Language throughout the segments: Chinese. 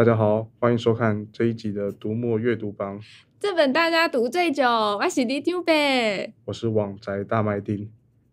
大家好，欢迎收看这一集的读墨阅读榜。这本大家读最久，我是李丢贝，我是网宅大麦丁。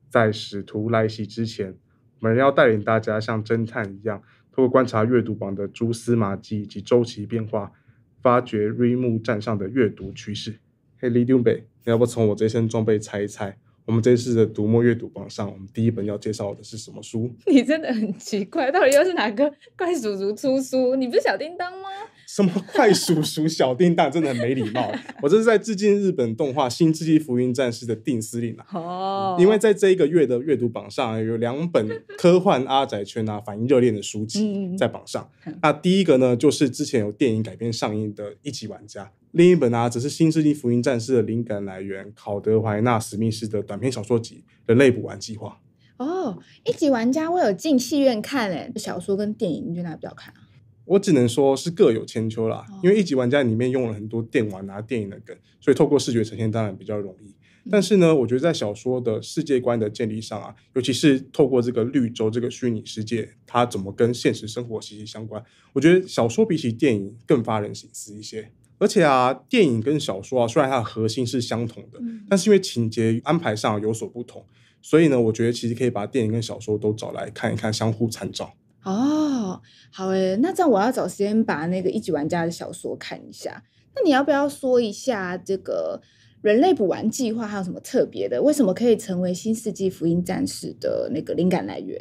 在使徒来袭之前，我们要带领大家像侦探一样，透过观察阅读榜的蛛丝马迹以及周期变化，发掘瑞木站上的阅读趋势。嘿，李丢北，你要不从我这身装备猜一猜？我们这次的读墨阅读榜上，我们第一本要介绍的是什么书？你真的很奇怪，到底又是哪个怪叔叔出书？你不是小叮当吗？什么快鼠鼠、小叮当，真的很没礼貌。我这是在致敬日本动画《新世纪福音战士》的定司令啊。哦。因为在这一个月的阅读榜上，有两本科幻阿宅圈啊反应热烈的书籍在榜上。嗯、那第一个呢，就是之前有电影改编上映的《一级玩家》。另一本啊，则是《新世纪福音战士》的灵感来源，考德怀纳·史密斯的短篇小说集《人类补完计划》。哦，一级玩家我有进戏院看诶，小说跟电影你觉得哪个比较看啊？我只能说是各有千秋啦，哦、因为一级玩家里面用了很多电玩啊、电影的梗，所以透过视觉呈现当然比较容易。嗯、但是呢，我觉得在小说的世界观的建立上啊，尤其是透过这个绿洲这个虚拟世界，它怎么跟现实生活息息相关，我觉得小说比起电影更发人省思一些。而且啊，电影跟小说啊，虽然它的核心是相同的，嗯、但是因为情节安排上有所不同，所以呢，我觉得其实可以把电影跟小说都找来看一看，相互参照。哦，好诶，那这样我要找时间把那个一级玩家的小说看一下。那你要不要说一下这个人类补完计划还有什么特别的？为什么可以成为新世纪福音战士的那个灵感来源？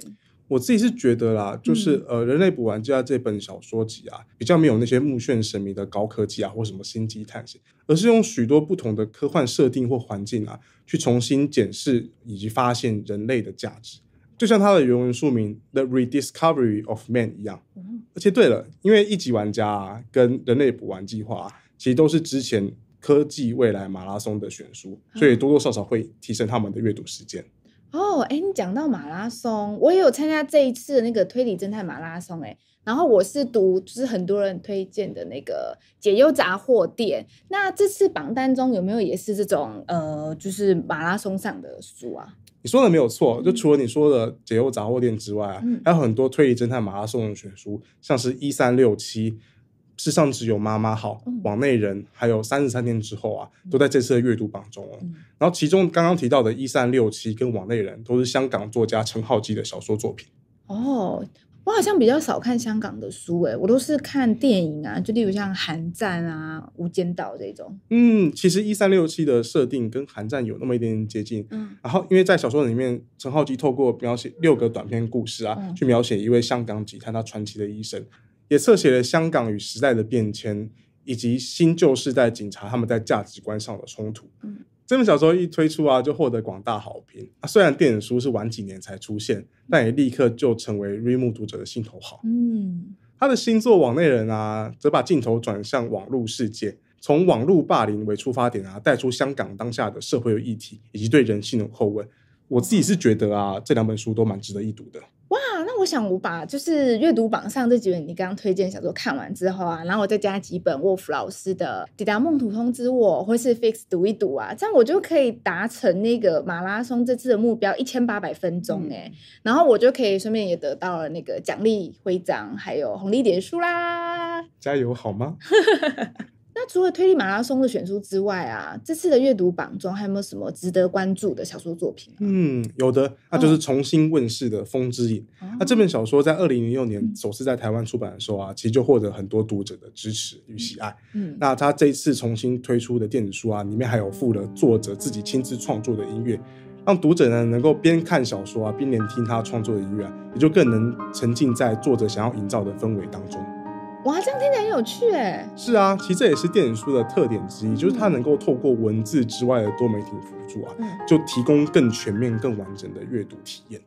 我自己是觉得啦，就是呃，人类补完计划这本小说集啊，比较没有那些目眩神迷的高科技啊，或什么星际探险，而是用许多不同的科幻设定或环境啊，去重新检视以及发现人类的价值，就像它的原文书名《The Rediscovery of Man》一样。而且对了，因为一级玩家啊，跟人类补完计划啊，其实都是之前科技未来马拉松的选书，所以多多少少会提升他们的阅读时间。哦，哎，你讲到马拉松，我也有参加这一次的那个推理侦探马拉松，哎，然后我是读就是很多人推荐的那个解忧杂货店。那这次榜单中有没有也是这种呃，就是马拉松上的书啊？你说的没有错，就除了你说的解忧杂货店之外啊，嗯、还有很多推理侦探马拉松的选书，像是一三六七。世上只有妈妈好，网内人还有三十三天之后啊，都在这次的阅读榜中哦。嗯、然后其中刚刚提到的一三六七跟网内人都是香港作家陈浩基的小说作品。哦，我好像比较少看香港的书诶，我都是看电影啊，就例如像《寒战》啊，《无间道》这种。嗯，其实一三六七的设定跟《寒战》有那么一点点接近。嗯，然后因为在小说里面，陈浩基透过描写六个短篇故事啊，嗯、去描写一位香港警探他传奇的一生。也侧写了香港与时代的变迁，以及新旧世代警察他们在价值观上的冲突。嗯，这本小说一推出啊，就获得广大好评啊。虽然电子书是晚几年才出现，但也立刻就成为 Reimu 读者的心头好。嗯，他的新作《网内人》啊，则把镜头转向网络世界，从网络霸凌为出发点啊，带出香港当下的社会议题以及对人性的叩问。我自己是觉得啊，这两本书都蛮值得一读的。哇，那我想我把就是阅读榜上这几本你刚刚推荐小说看完之后啊，然后我再加几本沃夫老师的《抵达梦途通知我》或是 Fix 读一读啊，这样我就可以达成那个马拉松这次的目标一千八百分钟哎，嗯、然后我就可以顺便也得到了那个奖励徽章，还有红利点数啦。加油好吗？那除了推理马拉松的选书之外啊，这次的阅读榜中还有没有什么值得关注的小说作品啊？嗯，有的，那就是重新问世的《风之影》。哦。那这本小说在二零零六年首次在台湾出版的时候啊，嗯、其实就获得很多读者的支持与喜爱。嗯，那他这一次重新推出的电子书啊，里面还有附了作者自己亲自创作的音乐，让读者呢能够边看小说啊，边聆听他创作的音乐啊，也就更能沉浸在作者想要营造的氛围当中。哇，这样听起来很有趣哎！是啊，其实这也是电子书的特点之一，嗯、就是它能够透过文字之外的多媒体辅助啊，嗯、就提供更全面、更完整的阅读体验。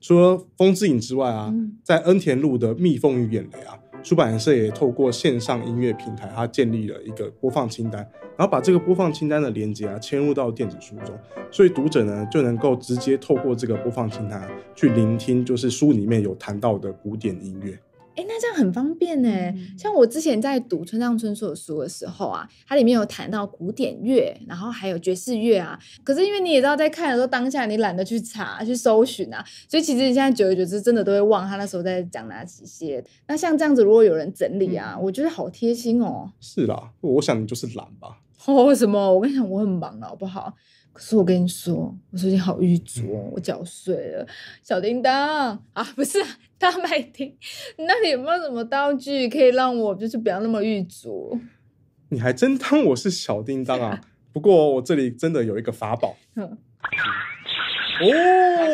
除了《风之影》之外啊，嗯、在恩田路的《蜜蜂与眼泪》啊，出版社也透过线上音乐平台，它建立了一个播放清单，然后把这个播放清单的连接啊嵌入到电子书中，所以读者呢就能够直接透过这个播放清单、啊、去聆听，就是书里面有谈到的古典音乐。哎，那这样很方便呢。嗯、像我之前在读村上春树的书的时候啊，它里面有谈到古典乐，然后还有爵士乐啊。可是因为你也知道，在看的时候当下你懒得去查去搜寻啊，所以其实你现在久而久之真的都会忘他那时候在讲哪几些。那像这样子，如果有人整理啊，嗯、我觉得好贴心哦。是啦，我想你就是懒吧。哦，为什么？我跟你讲，我很忙了，好不好？可是我跟你说，我最近好郁卒哦，我脚碎了。小叮当啊，不是 大麦町，你那里有没有什么道具可以让我就是不要那么郁卒？你还真当我是小叮当啊？不过我这里真的有一个法宝。哦，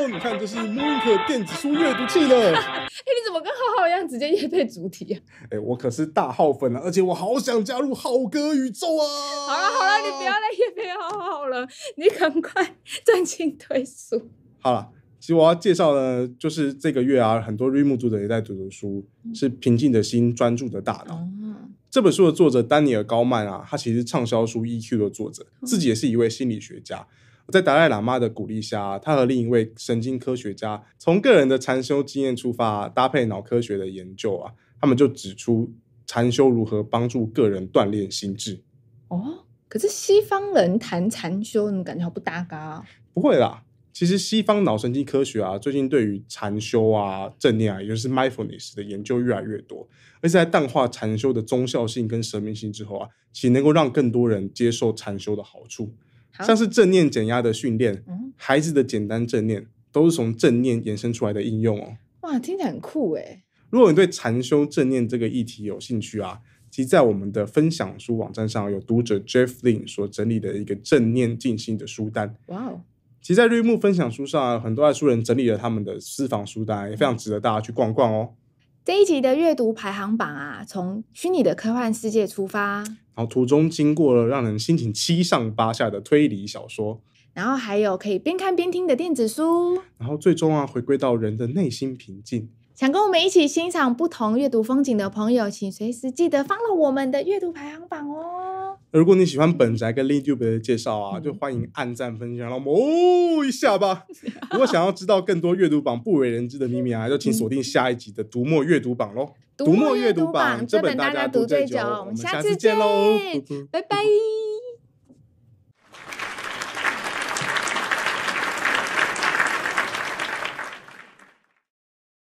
你看，这是 MooInk 电子书阅读器呢。哎，你怎么跟浩浩一样直接夜配主题啊？哎，我可是大浩粉啊，而且我好想加入浩哥宇宙啊！好了好了，你不要再夜配浩浩了，你赶快专心推书。好了，其实我要介绍的，就是这个月啊，很多绿幕读者也在读的书，是《平静的心，专注的大脑》。嗯、这本书的作者丹尼尔高曼啊，他其实畅销书《EQ》的作者，自己也是一位心理学家。在达赖喇嘛的鼓励下，他和另一位神经科学家从个人的禅修经验出发，搭配脑科学的研究啊，他们就指出禅修如何帮助个人锻炼心智。哦，可是西方人谈禅修，你感觉好不搭嘎啊？不会啦，其实西方脑神经科学啊，最近对于禅修啊、正念啊，也就是 mindfulness 的研究越来越多，而且在淡化禅修的宗教性跟神秘性之后啊，其实能够让更多人接受禅修的好处。像是正念减压的训练，嗯、孩子的简单正念，都是从正念延伸出来的应用哦。哇，听起来很酷诶。如果你对禅修正念这个议题有兴趣啊，其实在我们的分享书网站上有读者 Jeff Lin 所整理的一个正念静心的书单。哇哦，其实，在绿幕分享书上啊，很多爱书人整理了他们的私房书单，也非常值得大家去逛逛哦。这一集的阅读排行榜啊，从虚拟的科幻世界出发，然后途中经过了让人心情七上八下的推理小说，然后还有可以边看边听的电子书，然后最终啊，回归到人的内心平静。想跟我们一起欣赏不同阅读风景的朋友，请随时记得 follow 我们的阅读排行榜哦。如果你喜欢本宅跟 LeanTube 的介绍啊，就欢迎按赞分享，让我们哦一下吧。如果想要知道更多阅读榜不为人知的秘密啊，就请锁定下一集的读墨阅读榜喽。读墨阅读榜，这本大家读最久，我们下次见喽，拜拜。